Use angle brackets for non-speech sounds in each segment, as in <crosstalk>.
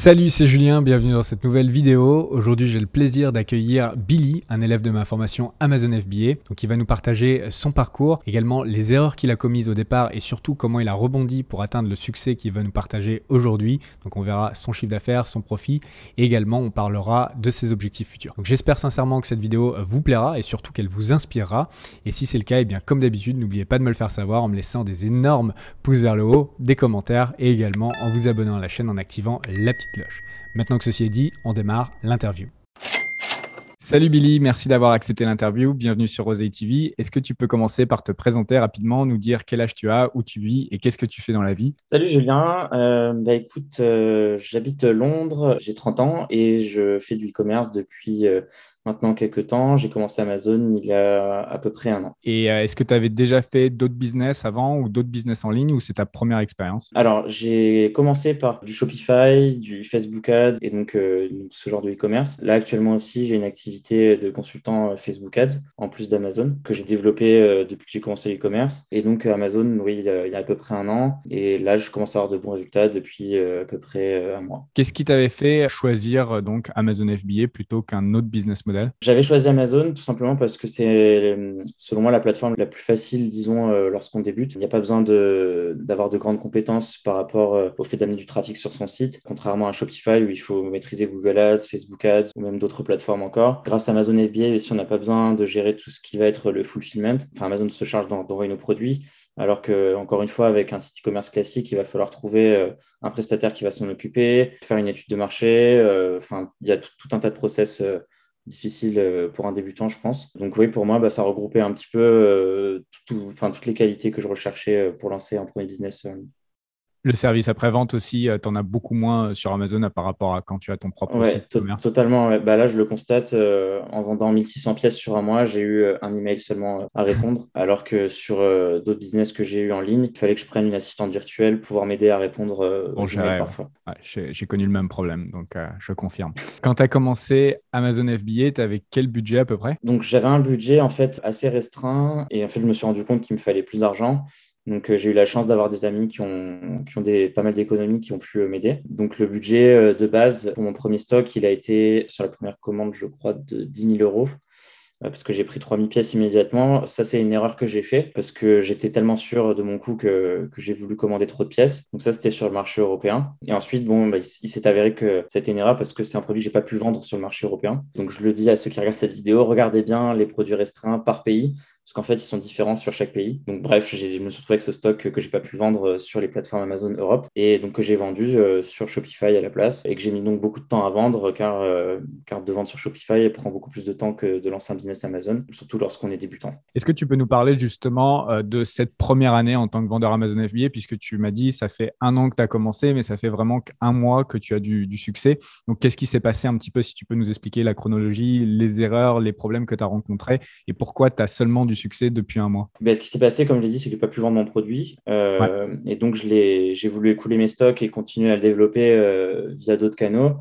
Salut, c'est Julien, bienvenue dans cette nouvelle vidéo. Aujourd'hui, j'ai le plaisir d'accueillir Billy, un élève de ma formation Amazon FBA. Donc, il va nous partager son parcours, également les erreurs qu'il a commises au départ et surtout comment il a rebondi pour atteindre le succès qu'il va nous partager aujourd'hui. Donc, on verra son chiffre d'affaires, son profit et également on parlera de ses objectifs futurs. Donc, j'espère sincèrement que cette vidéo vous plaira et surtout qu'elle vous inspirera. Et si c'est le cas, eh bien, comme d'habitude, n'oubliez pas de me le faire savoir en me laissant des énormes pouces vers le haut, des commentaires et également en vous abonnant à la chaîne en activant la cloche. Maintenant que ceci est dit, on démarre l'interview. Salut Billy, merci d'avoir accepté l'interview. Bienvenue sur Rosé TV. Est-ce que tu peux commencer par te présenter rapidement, nous dire quel âge tu as, où tu vis et qu'est-ce que tu fais dans la vie? Salut Julien, euh, bah, écoute, euh, j'habite Londres, j'ai 30 ans et je fais du e-commerce depuis euh, maintenant quelques temps. J'ai commencé Amazon il y a à peu près un an. Et euh, est-ce que tu avais déjà fait d'autres business avant ou d'autres business en ligne ou c'est ta première expérience? Alors, j'ai commencé par du Shopify, du Facebook Ads et donc euh, ce genre de e-commerce. Là, actuellement aussi, j'ai une activité de consultant euh, Facebook Ads en plus d'Amazon que j'ai développé depuis que j'ai commencé l'e-commerce. Et donc, Amazon, oui, il y, a, à peu près un an. Et là, je commence à avoir de bons résultats depuis à peu près un mois. Qu'est-ce qui t'avait fait choisir donc Amazon FBA plutôt qu'un autre business model? J'avais choisi Amazon tout simplement parce que c'est, selon moi, la plateforme la plus facile, disons, euh, lorsqu'on débute. Il n'y a pas besoin d'avoir de grandes compétences par rapport euh, au fait d'amener du trafic sur son site, contrairement à Shopify où il faut maîtriser Google Ads, Facebook Ads ou même d'autres plateformes encore. Grâce à Amazon FBA, si on n'a pas besoin de gérer tout ce qui va être le fulfillment, enfin Amazon se charge d'envoyer nos produits, alors que, encore une fois, avec un site e-commerce classique, il va falloir trouver euh, un prestataire qui va s'en occuper, faire une étude de marché. Enfin, il y a tout, un tas de process euh, pour un débutant, je pense. Donc oui, pour moi, bah, ça regroupait un petit peu euh, toutes les qualités que je recherchais euh, pour lancer un premier business le service après-vente aussi, euh, tu en as beaucoup moins euh, sur Amazon par rapport à quand tu as ton propre site commerce. Totalement. Bah là, je le constate, euh, en vendant 1600 pièces sur un mois, j'ai eu un email seulement à répondre, alors que sur d'autres business que j'ai eu en ligne, il fallait que je prenne une assistante virtuelle, pouvoir m'aider à répondre aux emails parfois. j'ai connu le même problème, donc je confirme. Quand tu as commencé Amazon FBA, tu avais quel budget à peu près? Donc j'avais un budget en fait assez restreint et en fait, je me suis rendu compte qu'il me fallait plus d'argent. Donc, euh, j'ai eu la chance d'avoir des amis qui ont, des, pas mal d'économies qui ont pu euh, m'aider. Donc, le budget euh, de base pour mon premier stock, il a été sur la première commande, je crois, de 10 000 euros parce que j'ai pris 3000 pièces immédiatement. Ça, c'est une erreur que j'ai fait parce que j'étais tellement sûr de mon coût que, que j'ai voulu commander trop de pièces. Donc ça, c'était sur le marché européen. Et ensuite, bon, bah, il, s'est avéré que c'était une erreur parce que c'est un produit que j'ai pas pu vendre sur le marché européen. Donc je le dis à ceux qui regardent cette vidéo, regardez bien les produits restreints par pays parce qu'en fait, ils sont différents sur chaque pays. Donc, bref, je me suis retrouvé avec ce stock que j'ai pas pu vendre euh, sur les plateformes Amazon Europe et donc que j'ai vendu euh, sur Shopify à la place et que j'ai mis donc beaucoup de temps à vendre car, euh, car de vendre sur Shopify prend beaucoup plus de temps que de lancer un business Amazon, surtout lorsqu'on est débutant. Est-ce que tu peux nous parler justement de cette première année en tant que vendeur Amazon FBA puisque tu m'as dit ça fait un an que tu as commencé, mais ça fait vraiment qu'un mois que tu as du, du succès. Donc, qu'est-ce qui s'est passé un petit peu si tu peux nous expliquer la chronologie, les erreurs, les problèmes que tu as rencontrés et pourquoi tu as seulement du succès depuis un mois ben, Ce qui s'est passé, comme je l'ai dit, c'est que je n'ai pas pu vendre mon produit. Euh, et donc, j'ai voulu écouler mes stocks et continuer à le développer euh, via d'autres canaux.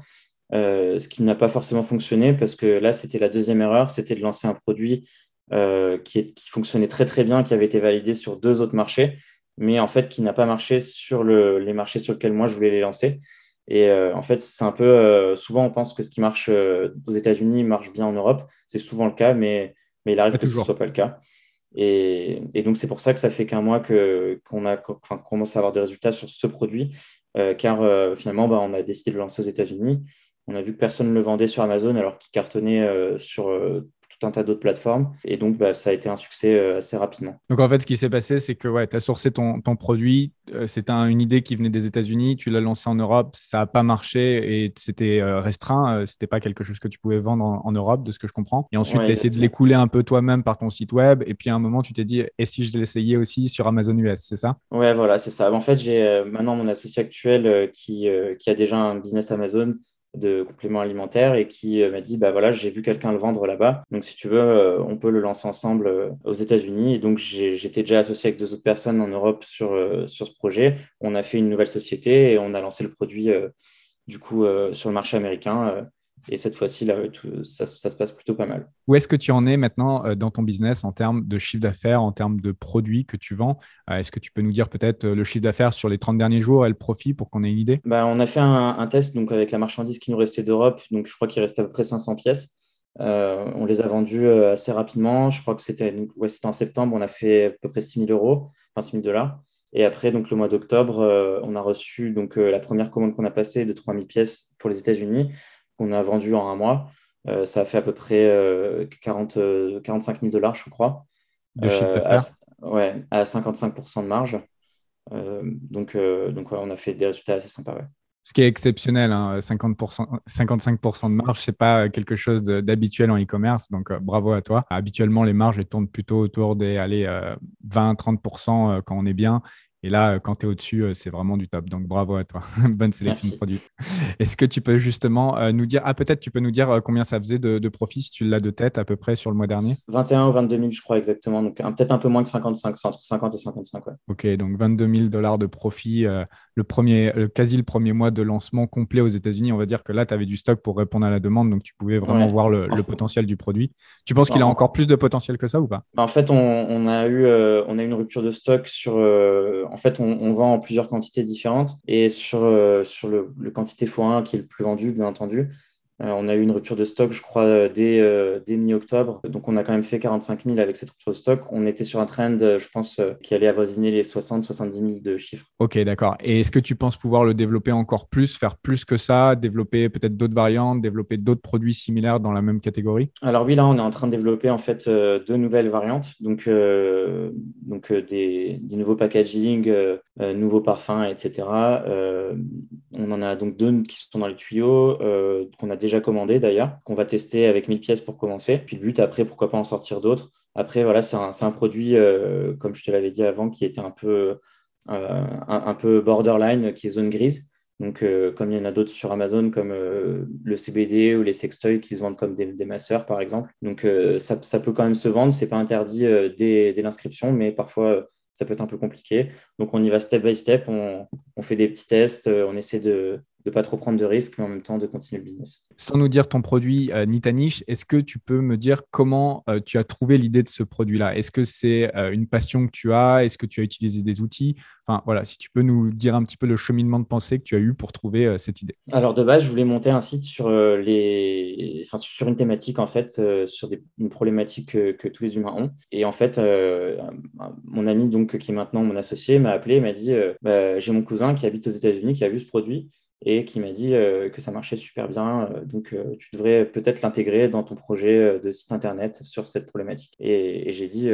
Euh, ce qui n'a pas forcément fonctionné parce que là, c'était la deuxième erreur, c'était de lancer un produit qui, est, qui, fonctionnait très très bien, qui avait été validé sur deux autres marchés, mais en fait qui n'a pas marché sur le, les marchés sur lesquels moi je voulais les lancer. Et en fait, c'est un peu souvent on pense que ce qui marche aux États-Unis marche bien en Europe. C'est souvent le cas, mais, mais il arrive que ce ne soit pas le cas. Et, donc, c'est pour ça que ça fait qu'un mois qu'on a enfin, commence à avoir des résultats sur ce produit, euh, car euh, finalement, bah, on a décidé de le lancer aux États-Unis. On a vu que personne ne le vendait sur Amazon alors qu'il cartonnait euh, sur un tas d'autres plateformes. Et donc, bah, ça a été un succès euh, assez rapidement. Donc, en fait, ce qui s'est passé, c'est que ouais, tu as sourcé ton, ton produit. Euh, c'était une idée qui venait des États-Unis. Tu l'as lancé en Europe. Ça n'a pas marché et c'était euh, restreint. C'était pas quelque chose que tu pouvais vendre en, Europe, de ce que je comprends. Et ensuite, tu as essayé de l'écouler un peu toi-même par ton site web. Et puis, à un moment, tu t'es dit, et si je l'essayais aussi sur Amazon US, c'est ça? Ouais, voilà, c'est ça. En fait, j'ai maintenant mon associé actuel qui, qui a déjà un business Amazon de compléments alimentaires et qui euh, m'a dit bah voilà j'ai vu quelqu'un le vendre là-bas. Donc si tu veux euh, on peut le lancer ensemble euh, aux États-Unis. Et donc j'étais déjà associé avec deux autres personnes en Europe sur sur ce projet. On a fait une nouvelle société et on a lancé le produit du coup sur le marché américain Et cette fois-ci, là, ça, se passe plutôt pas mal. Où est-ce que tu en es maintenant euh, dans ton business en termes de chiffre d'affaires, en termes de produits que tu vends? Euh, Est-ce que tu peux nous dire peut-être euh, le chiffre d'affaires sur les 30 derniers jours et le profit pour qu'on ait une idée? Bah, On a fait un, test donc, avec la marchandise qui nous restait d'Europe. Donc, je crois qu'il restait à peu près 500 pièces. on les a vendues assez rapidement. Je crois que c'était ouais, en septembre. On a fait à peu près 6 000 euros, enfin 6 000 dollars. Et après, donc, le mois d'octobre, on a reçu donc, la première commande qu'on a passée de 3000 pièces pour les États-Unis qu'on a vendu en un mois. Euh, ça a fait à peu près 40, euh, 45 euh, 000 dollars, je crois. De chiffre d'affaires Ouais, à 55% de marge. donc, donc on a fait des résultats assez sympas. Ce qui est exceptionnel, 50%, hein, 55% de marge, ce n'est pas quelque chose d'habituel en e-commerce, donc bravo à toi. Habituellement, les marges tournent plutôt autour des 20-30% quand on est bien, et là, euh, quand tu es au-dessus, euh, c'est vraiment du top. Donc bravo à toi. <laughs> Bonne sélection de produits. Est-ce que tu peux justement euh, nous dire, ah peut-être tu peux nous dire combien ça faisait de, profit si tu l'as de tête à peu près sur le mois dernier? 21 ou 22 000, je crois exactement. Donc peut-être un peu moins que 55, c'est entre 50 et 55. Ouais. Ok, donc 22 000 dollars de profit, le premier, quasi le premier mois de lancement complet aux États-Unis. On va dire que là, tu avais du stock pour répondre à la demande, donc tu pouvais vraiment voir le, potentiel du produit. Tu penses qu'il a encore plus de potentiel que ça ou pas? En fait, on, a eu, on a une rupture de stock sur en fait, on, vend en plusieurs quantités différentes. Et sur, euh, le, quantité x1 qui est le plus vendu, bien entendu, on a eu une rupture de stock, je crois, euh, dès, euh, dès mi-octobre. Donc, on a quand même fait 45 000 avec cette rupture de stock. On était sur un trend, je pense, qui allait avoisiner les 60-70 000 de chiffres. Ok, d'accord. Et est-ce que tu penses pouvoir le développer encore plus, faire plus que ça, développer peut-être d'autres variantes, développer d'autres produits similaires dans la même catégorie? Alors oui, là, on est en train de développer en fait deux nouvelles variantes. Donc, donc des, nouveaux packaging, nouveaux parfums, etc. on en a donc deux qui sont dans les tuyaux, qu'on a déjà déjà commandé d'ailleurs, qu'on va tester avec 1000 pièces pour commencer. Puis le but après, pourquoi pas en sortir d'autres. Après, voilà, c'est un, un, produit, euh, comme je te l'avais dit avant, qui était un peu, euh, un, peu borderline, qui est zone grise. Donc, euh, comme il y en a d'autres sur Amazon, comme le CBD ou les sextoys qui se vendent comme des, des masseurs, par exemple. Donc, ça, ça, peut quand même se vendre. C'est pas interdit dès, dès l'inscription, mais parfois, ça peut être un peu compliqué. Donc, on y va step by step. On, on fait des petits tests. On essaie de, de pas trop prendre de risques, mais en même temps de continuer le business. Sans nous dire ton produit euh, ni ta niche, est-ce que tu peux me dire comment euh, tu as trouvé l'idée de ce produit-là? Est-ce que c'est euh, une passion que tu as? Est-ce que tu as utilisé des outils? Enfin voilà, si tu peux nous dire un petit peu le cheminement de pensée que tu as eu pour trouver cette idée. Alors de base, je voulais monter un site sur les, enfin, sur une thématique en fait, sur une problématique que, tous les humains ont. Et en fait, mon ami donc qui est maintenant mon associé m'a appelé, m'a dit, bah, j'ai mon cousin qui habite aux États-Unis qui a vu ce produit et qui m'a dit euh, que ça marchait super bien. Euh, donc, euh, tu devrais peut-être l'intégrer dans ton projet de site internet sur cette problématique. Et, j'ai dit,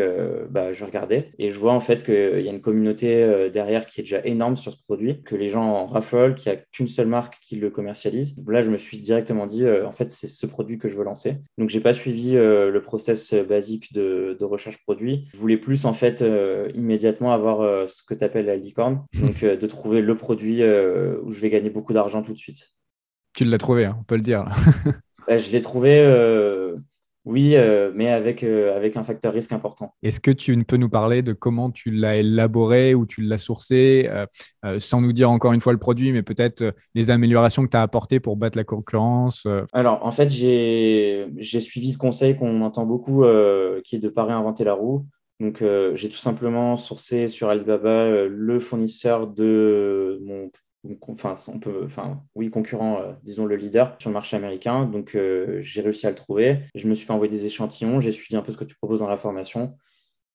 bah, je regardais et je vois en fait qu'il y a une communauté derrière qui est déjà énorme sur ce produit, que les gens en raffolent, qu'il n'y a qu'une seule marque qui le commercialise. là, je me suis directement dit, en fait, c'est ce produit que je veux lancer. Donc, j'ai pas suivi le process basique de, de, recherche produit. Je voulais plus en fait immédiatement avoir ce que tu appelles la licorne, donc de trouver le produit où je vais gagner beaucoup d'argent tout de suite. Tu l'as trouvé, hein, on peut le dire. <laughs> Bah, je l'ai trouvé, euh, oui, euh, mais avec, euh, avec un facteur risque important. Est-ce que tu peux nous parler de comment tu l'as élaboré ou tu l'as sourcé, sans nous dire encore une fois le produit, mais peut-être les améliorations que tu as apportées pour battre la concurrence Alors, en fait, j'ai suivi le conseil qu'on entend beaucoup, qui est de ne pas réinventer la roue. Donc, j'ai tout simplement sourcé sur Alibaba le fournisseur de mon enfin, on peut, oui, concurrent, euh, disons le leader sur le marché américain. Donc, euh, j'ai réussi à le trouver. Je me suis fait envoyer des échantillons. J'ai suivi un peu ce que tu proposes dans la formation,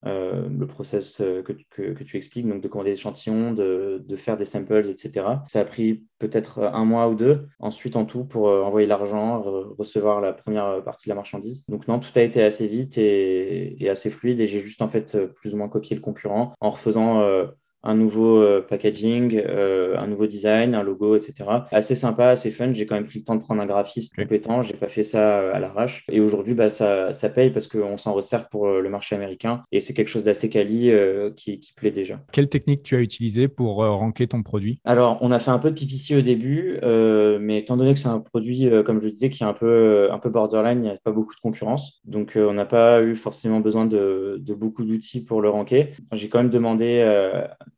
euh, le process que, tu expliques, donc de commander des échantillons, de, faire des samples, etc. Ça a pris peut-être un mois ou deux. Ensuite, en tout, pour envoyer l'argent, recevoir la première partie de la marchandise. Donc, non, tout a été assez vite et assez fluide. Et j'ai juste en fait plus ou moins copié le concurrent en refaisant un nouveau euh, packaging, euh, un nouveau design, un logo, etc. Assez sympa, assez fun. J'ai quand même pris le temps de prendre un graphiste compétent. J'ai pas fait ça euh, à l'arrache. Et aujourd'hui, bah, ça, ça paye parce qu'on s'en resserre pour le marché américain. Et c'est quelque chose d'assez quali qui, qui, plaît déjà. Quelle technique tu as utilisée pour ranker ton produit? Alors, on a fait un peu de PPC au début, mais étant donné que c'est un produit, comme je le disais, qui est un peu, un peu borderline, il n'y a pas beaucoup de concurrence. Donc, on n'a pas eu forcément besoin de, de beaucoup d'outils pour le ranker. J'ai quand même demandé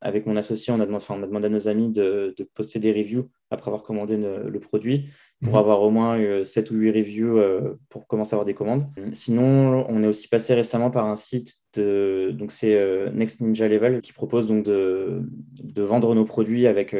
avec mon associé, on a, demandé, on a demandé à nos amis de, de, poster des reviews après avoir commandé le, produit pour mhm. avoir au moins 7 ou 8 reviews pour commencer à avoir des commandes. Sinon, on est aussi passé récemment par un site de, donc c'est Next Ninja Level qui propose donc de, de vendre nos produits avec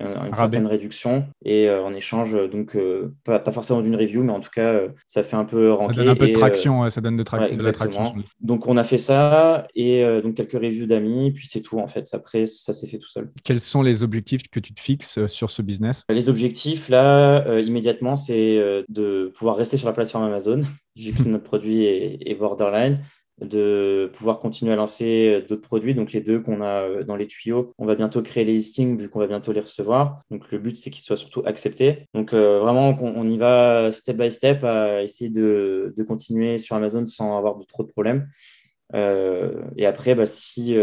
une certaine réduction et euh, en échange donc euh, pas, forcément d'une review mais en tout cas euh, ça fait un peu ranker ça donne un peu de traction ça donne de, de la traction donc on a fait ça et donc quelques reviews d'amis puis c'est tout en fait. Après ça s'est fait tout seul. Quels sont les objectifs que tu te fixes sur ce business? Les objectifs là immédiatement c'est de pouvoir rester sur la plateforme Amazon. <laughs> Vu que notre produit est borderline de pouvoir continuer à lancer euh, d'autres produits. Donc les deux qu'on a euh, dans les tuyaux, on va bientôt créer les listings vu qu'on va bientôt les recevoir. Donc le but c'est qu'ils soient surtout acceptés. Donc euh, vraiment on, y va step by step à essayer de, continuer sur Amazon sans avoir de, trop de problèmes. et après, bah, si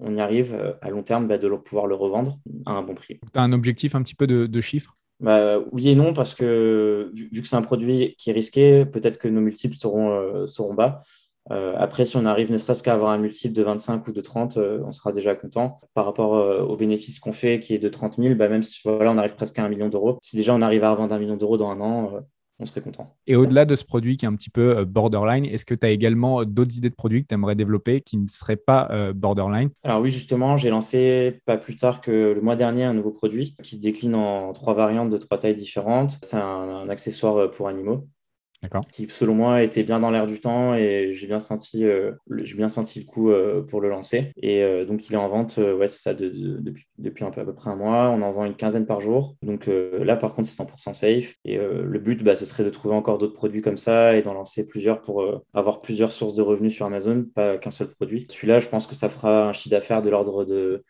on y arrive à long terme, bah, de pouvoir le revendre à un bon prix. Tu as un objectif un petit peu de, chiffres bah, oui et non, parce que vu, que c'est un produit qui est risqué, peut-être que nos multiples seront, seront bas. Euh, après, si on arrive ne serait-ce qu'à avoir un multiple de 25 ou de 30, euh, on sera déjà content. Par rapport euh, au bénéfice qu'on fait, qui est de 30 000, bah, même si voilà, on arrive presque à un million d'euros, si déjà on arrive à vendre un million d'euros dans un an, on serait content. Et au-delà de ce produit qui est un petit peu borderline, est-ce que tu as également d'autres idées de produits que tu aimerais développer qui ne seraient pas borderline? Alors oui, justement, j'ai lancé pas plus tard que le mois dernier un nouveau produit qui se décline en trois variantes de trois tailles différentes. C'est un accessoire pour animaux qui selon moi était bien dans l'air du temps et j'ai bien senti euh, j'ai bien senti le coup euh, pour le lancer. Et euh, donc il est en vente ouais ça depuis, depuis un peu à peu près un mois. On en vend une quinzaine par jour. Donc là par contre c'est 100% safe. Et le but bah, ce serait de trouver encore d'autres produits comme ça et d'en lancer plusieurs pour avoir plusieurs sources de revenus sur Amazon pas qu'un seul produit. Celui-là je pense que ça fera un chiffre d'affaires de l'ordre de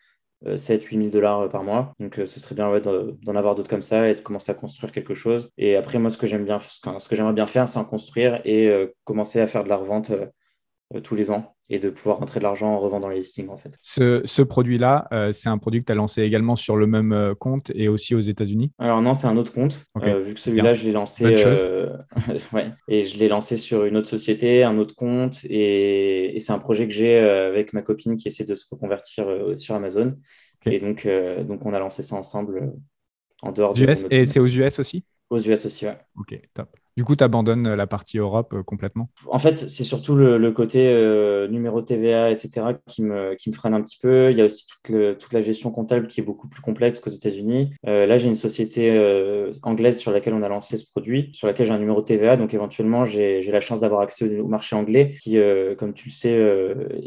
7-8 000 dollars euh, par mois. Donc, euh, ce serait bien d'en avoir d'autres comme ça et de commencer à construire quelque chose. Et après, moi, ce que j'aime bien, ce que j'aimerais bien faire, c'est en construire et euh, commencer à faire de la revente tous les ans et de pouvoir rentrer de l'argent en revendant les listings en fait. Ce, produit-là, c'est un produit que tu as lancé également sur le même compte et aussi aux États-Unis? Alors non, c'est un autre compte. vu que celui-là, je l'ai lancé <laughs> ouais, et je l'ai lancé sur une autre société, un autre compte et, et c'est un projet que j'ai avec ma copine qui essaie de se reconvertir sur Amazon. Et donc, euh, donc, on a lancé ça ensemble euh, en dehors du US. Et c'est aux US aussi? Aux US aussi, ouais. Ok, top. Du coup, tu abandonnes la partie Europe euh, complètement En fait, c'est surtout le, côté euh, numéro TVA, etc., qui me, qui me freine un petit peu. Il y a aussi toute, toute la gestion comptable qui est beaucoup plus complexe qu'aux États-Unis. Euh, là, j'ai une société anglaise sur laquelle on a lancé ce produit, sur laquelle j'ai un numéro TVA. Donc, éventuellement, j'ai la chance d'avoir accès au, marché anglais, qui, comme tu le sais,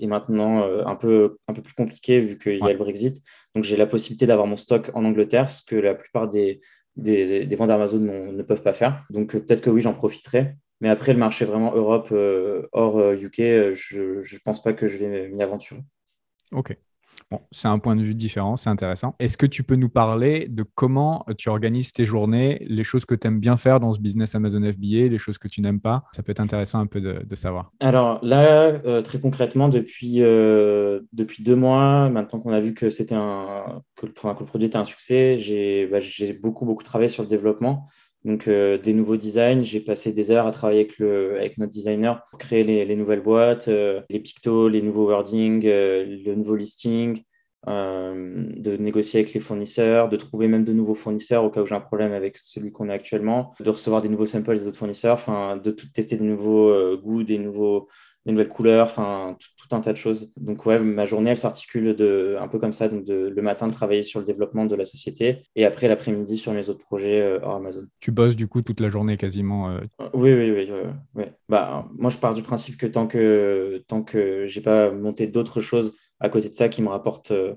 est maintenant un, peu, un peu plus compliqué vu qu'il y a le Brexit. Donc, j'ai la possibilité d'avoir mon stock en Angleterre, ce que la plupart des des, des ventes d'Amazon ne peuvent pas faire. Donc euh, peut-être que oui, j'en profiterai. Mais après, le marché vraiment Europe euh, hors UK, euh, je ne pense pas que je vais m'y aventurer. Ok. Bon, c'est un point de vue différent, c'est intéressant. Est-ce que tu peux nous parler de comment tu organises tes journées, les choses que tu aimes bien faire dans ce business Amazon FBA, les choses que tu n'aimes pas? Ça peut être intéressant un peu de, savoir. Alors là, euh, très concrètement, depuis, euh, depuis deux mois, maintenant qu'on a vu que, c'était un, que, le, produit était un succès, j'ai bah, beaucoup, beaucoup travaillé sur le développement. Donc, euh, des nouveaux designs, j'ai passé des heures à travailler avec, le, avec notre designer pour créer les, les nouvelles boîtes, euh, les pictos, les nouveaux wordings, euh, le nouveau listing, de négocier avec les fournisseurs, de trouver même de nouveaux fournisseurs au cas où j'ai un problème avec celui qu'on a actuellement, de recevoir des nouveaux samples des autres fournisseurs, de tout tester des nouveaux goûts, des nouveaux des nouvelles couleurs, enfin tout, un tas de choses. Donc ouais, ma journée elle s'articule de un peu comme ça, donc de, le matin de travailler sur le développement de la société et après l'après-midi sur mes autres projets euh, hors Amazon. Tu bosses du coup toute la journée quasiment. Euh oui oui oui, oui, Bah moi je pars du principe que tant que tant que j'ai pas monté d'autres choses à côté de ça qui me rapportent euh,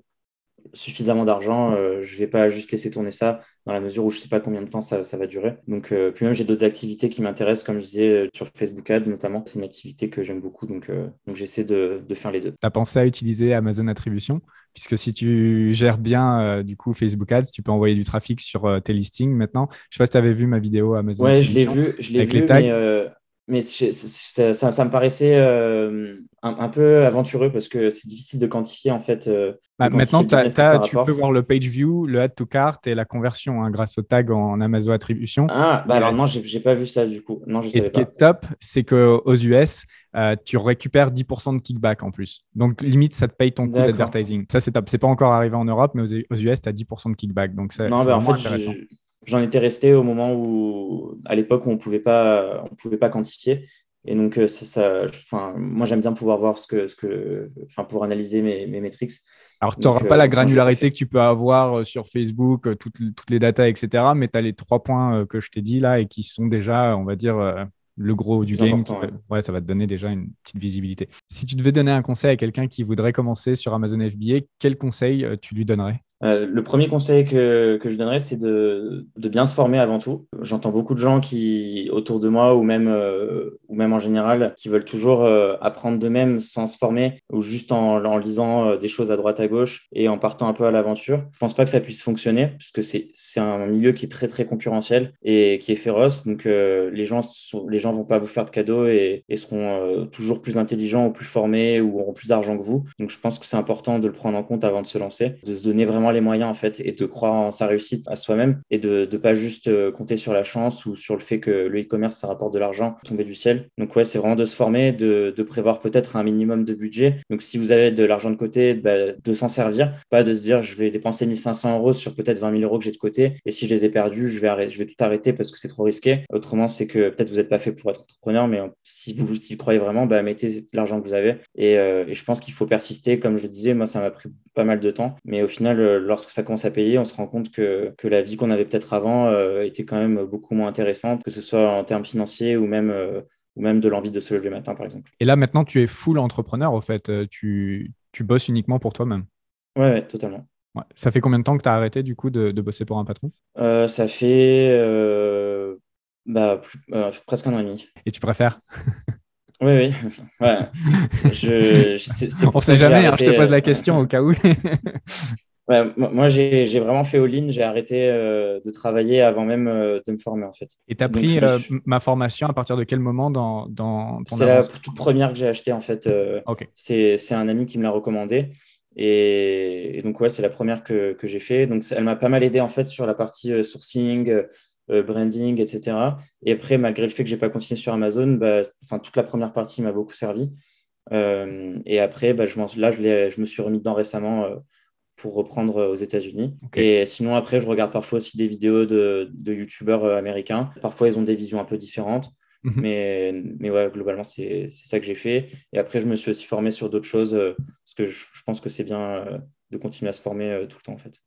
suffisamment d'argent, euh, je ne vais pas juste laisser tourner ça dans la mesure où je ne sais pas combien de temps ça, va durer. Donc, euh, puis même, j'ai d'autres activités qui m'intéressent, comme je disais, euh, sur Facebook Ads notamment. C'est une activité que j'aime beaucoup, donc, donc j'essaie de, de, faire les deux. Tu as pensé à utiliser Amazon Attribution? Puisque si tu gères bien du coup Facebook Ads, tu peux envoyer du trafic sur tes listings maintenant. Je ne sais pas si tu avais vu ma vidéo Amazon. Ouais, je l'ai vu, je l'ai vu, mais mais ça, ça, me paraissait euh, un, peu aventureux parce que c'est difficile de quantifier en fait. Euh, bah, maintenant, tu peux voir le page view, le add to cart et la conversion hein, grâce au tag en Amazon Attribution. Ah, bah alors non, j'ai pas vu ça du coup. Non, je et ce qui est top, c'est qu'aux US, euh, tu récupères 10% de kickback en plus. Donc, limite, ça te paye ton coût d'advertising. Ça, c'est top. C'est pas encore arrivé en Europe, mais aux, US, tu as 10% de kickback. Donc, c'est bah, vraiment intéressant. J'en étais resté au moment où, à l'époque, où on pouvait pas, on pouvait pas quantifier. Et donc, euh, ça, ça enfin, moi, j'aime bien pouvoir voir ce que, ce que, enfin, pour analyser mes, mes métriques. Alors, tu n'auras pas la euh, granularité que tu peux avoir euh, sur Facebook, toutes, toutes les datas, etc. Mais tu as les trois points que je t'ai dit là et qui sont déjà, on va dire, le gros du game. ouais. ça va te donner déjà une petite visibilité. Si tu devais donner un conseil à quelqu'un qui voudrait commencer sur Amazon FBA, quel conseil tu lui donnerais? Euh, le premier conseil que, que je donnerais, c'est de, de, bien se former avant tout. J'entends beaucoup de gens qui, autour de moi ou même, euh, ou même en général, qui veulent toujours euh, apprendre d'eux-mêmes sans se former ou juste en, en lisant des choses à droite à gauche et en partant un peu à l'aventure. Je pense pas que ça puisse fonctionner parce que c'est un milieu qui est très très concurrentiel et qui est féroce. Donc les gens sont, les gens vont pas vous faire de cadeaux et, et seront toujours plus intelligents ou plus formés ou auront plus d'argent que vous. Donc je pense que c'est important de le prendre en compte avant de se lancer, de se donner vraiment les moyens en fait et de croire en sa réussite à soi-même et de ne pas juste euh, compter sur la chance ou sur le fait que le e-commerce ça rapporte de l'argent tomber du ciel. Donc ouais, c'est vraiment de se former, de, prévoir peut-être un minimum de budget. Donc si vous avez de l'argent de côté, bah, de s'en servir, pas de se dire je vais dépenser 1500 euros sur peut-être 20 000 euros que j'ai de côté et si je les ai perdus, je vais, je vais tout arrêter parce que c'est trop risqué. Autrement, c'est que peut-être vous n'êtes pas fait pour être entrepreneur, mais si vous, y croyez vraiment, bah, mettez l'argent que vous avez. Et, euh, et je pense qu'il faut persister. Comme je disais, moi, ça m'a pris pas mal de temps. Mais au final, euh, lorsque ça commence à payer, on se rend compte que, que la vie qu'on avait peut-être avant euh, était quand même beaucoup moins intéressante, que ce soit en termes financiers ou même, ou même de l'envie de se lever le matin, par exemple. Et là, maintenant, tu es full entrepreneur, au fait. Tu, tu bosses uniquement pour toi-même. Ouais, ouais, totalement. Ouais. Ça fait combien de temps que tu as arrêté, du coup, de, de bosser pour un patron? Ça fait bah, presque un an et demi. Et tu préfères? Oui, oui. Ouais. <laughs> Je, On ne sait jamais, hein, je te pose la question au cas où. <laughs> moi, j'ai vraiment fait all-in. J'ai arrêté euh, de travailler avant même euh, de me former, en fait. Et tu as pris euh, ma formation à partir de quel moment dans, dans C'est la toute première que j'ai achetée, en fait. C'est un ami qui me l'a recommandé. Et, donc, ouais, c'est la première que, que j'ai fait. Donc, elle m'a pas mal aidé, en fait, sur la partie sourcing, branding, etc. Et après, malgré le fait que j'ai pas continué sur Amazon, bah, toute la première partie m'a beaucoup servi. et après, bah, je, là, je, je me suis remis dedans récemment pour reprendre euh, aux États-Unis. Et sinon, après, je regarde parfois aussi des vidéos de, de YouTubeurs euh, américains. Parfois, ils ont des visions un peu différentes. Mhm. Mais, mais ouais, globalement, c'est ça que j'ai fait. Et après, je me suis aussi formé sur d'autres choses euh, parce que je, je pense que c'est bien de continuer à se former tout le temps, en fait.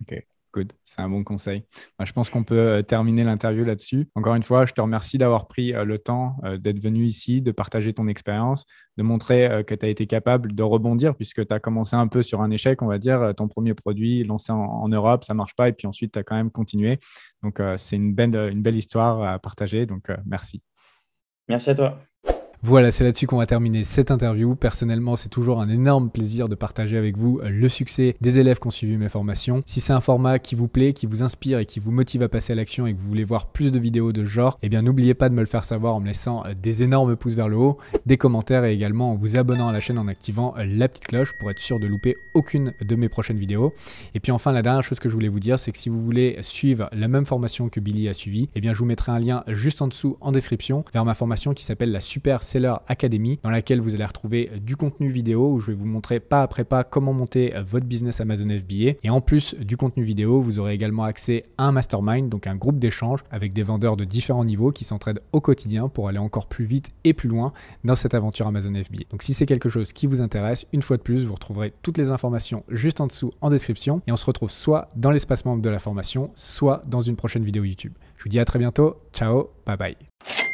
Ok. Good, c'est un bon conseil. Bah, je pense qu'on peut euh, terminer l'interview là-dessus. Encore une fois, je te remercie d'avoir pris euh, le temps euh, d'être venu ici, de partager ton expérience, de montrer que tu as été capable de rebondir puisque tu as commencé un peu sur un échec, on va dire, ton premier produit lancé en, Europe, ça marche pas et puis ensuite tu as quand même continué. Donc c'est une belle histoire à partager. Donc merci. Merci à toi. Voilà, c'est là-dessus qu'on va terminer cette interview. Personnellement, c'est toujours un énorme plaisir de partager avec vous euh, le succès des élèves qui ont suivi mes formations. Si c'est un format qui vous plaît, qui vous inspire et qui vous motive à passer à l'action et que vous voulez voir plus de vidéos de ce genre, eh bien n'oubliez pas de me le faire savoir en me laissant euh, des énormes pouces vers le haut, des commentaires et également en vous abonnant à la chaîne en activant euh, la petite cloche pour être sûr de louper aucune de mes prochaines vidéos. Et puis enfin, la dernière chose que je voulais vous dire, c'est que si vous voulez suivre la même formation que Billy a suivi, eh bien je vous mettrai un lien juste en dessous en description vers ma formation qui s'appelle la Super Seller Academy dans laquelle vous allez retrouver du contenu vidéo où je vais vous montrer pas après pas comment monter votre business Amazon FBA. Et en plus du contenu vidéo, vous aurez également accès à un mastermind, donc un groupe d'échange avec des vendeurs de différents niveaux qui s'entraident au quotidien pour aller encore plus vite et plus loin dans cette aventure Amazon FBA. Donc si c'est quelque chose qui vous intéresse, une fois de plus, vous retrouverez toutes les informations juste en dessous en description et on se retrouve soit dans l'espace membre de la formation, soit dans une prochaine vidéo YouTube. Je vous dis à très bientôt. Ciao, bye bye.